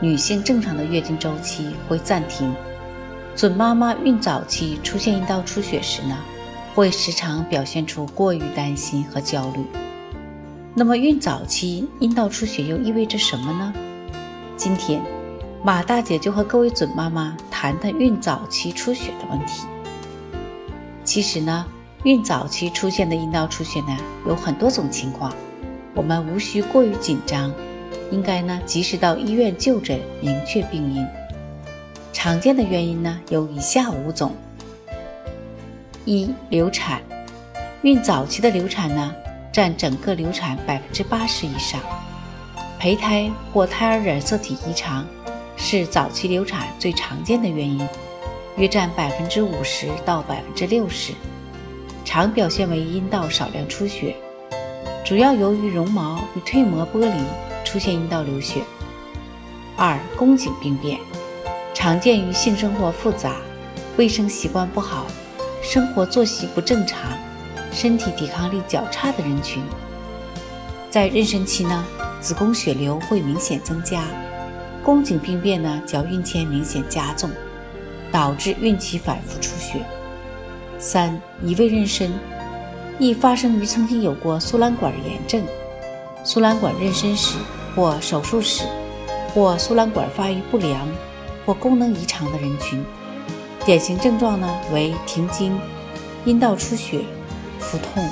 女性正常的月经周期会暂停。准妈妈孕早期出现阴道出血时呢，会时常表现出过于担心和焦虑。那么，孕早期阴道出血又意味着什么呢？今天，马大姐就和各位准妈妈谈谈孕早期出血的问题。其实呢，孕早期出现的阴道出血呢，有很多种情况。我们无需过于紧张，应该呢及时到医院就诊，明确病因。常见的原因呢有以下五种：一、流产，孕早期的流产呢占整个流产百分之八十以上；胚胎或胎儿染色体异常是早期流产最常见的原因，约占百分之五十到百分之六十，常表现为阴道少量出血。主要由于绒毛与蜕膜剥离，出现阴道流血。二、宫颈病变，常见于性生活复杂、卫生习惯不好、生活作息不正常、身体抵抗力较差的人群。在妊娠期呢，子宫血流会明显增加，宫颈病变呢较孕前明显加重，导致孕期反复出血。三、移位妊娠。易发生于曾经有过输卵管炎症、输卵管妊娠史或手术史，或输卵管发育不良或功能异常的人群。典型症状呢为停经、阴道出血、腹痛。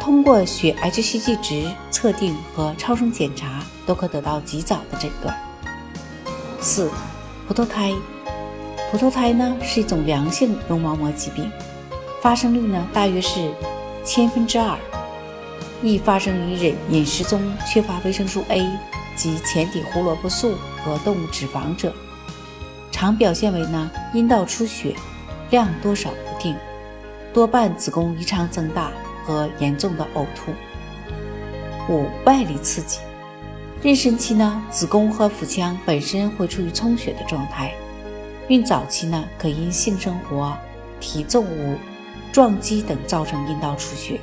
通过血 hCG 值测定和超声检查都可得到及早的诊断。四、葡萄胎，葡萄胎呢是一种良性绒毛膜疾病，发生率呢大约是。千分之二，易发生于人饮食中缺乏维生素 A 及前体胡萝卜素和动物脂肪者，常表现为呢阴道出血，量多少不定，多半子宫异常增大和严重的呕吐。五、外力刺激，妊娠期呢子宫和腹腔本身会处于充血的状态，孕早期呢可因性生活、体重物。撞击等造成阴道出血。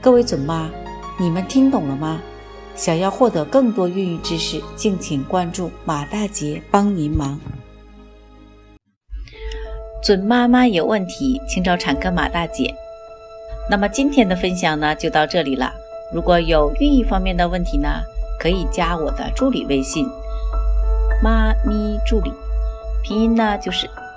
各位准妈，你们听懂了吗？想要获得更多孕育知识，敬请关注马大姐帮您忙。准妈妈有问题，请找产科马大姐。那么今天的分享呢，就到这里了。如果有孕育方面的问题呢，可以加我的助理微信“妈咪助理”，拼音呢就是。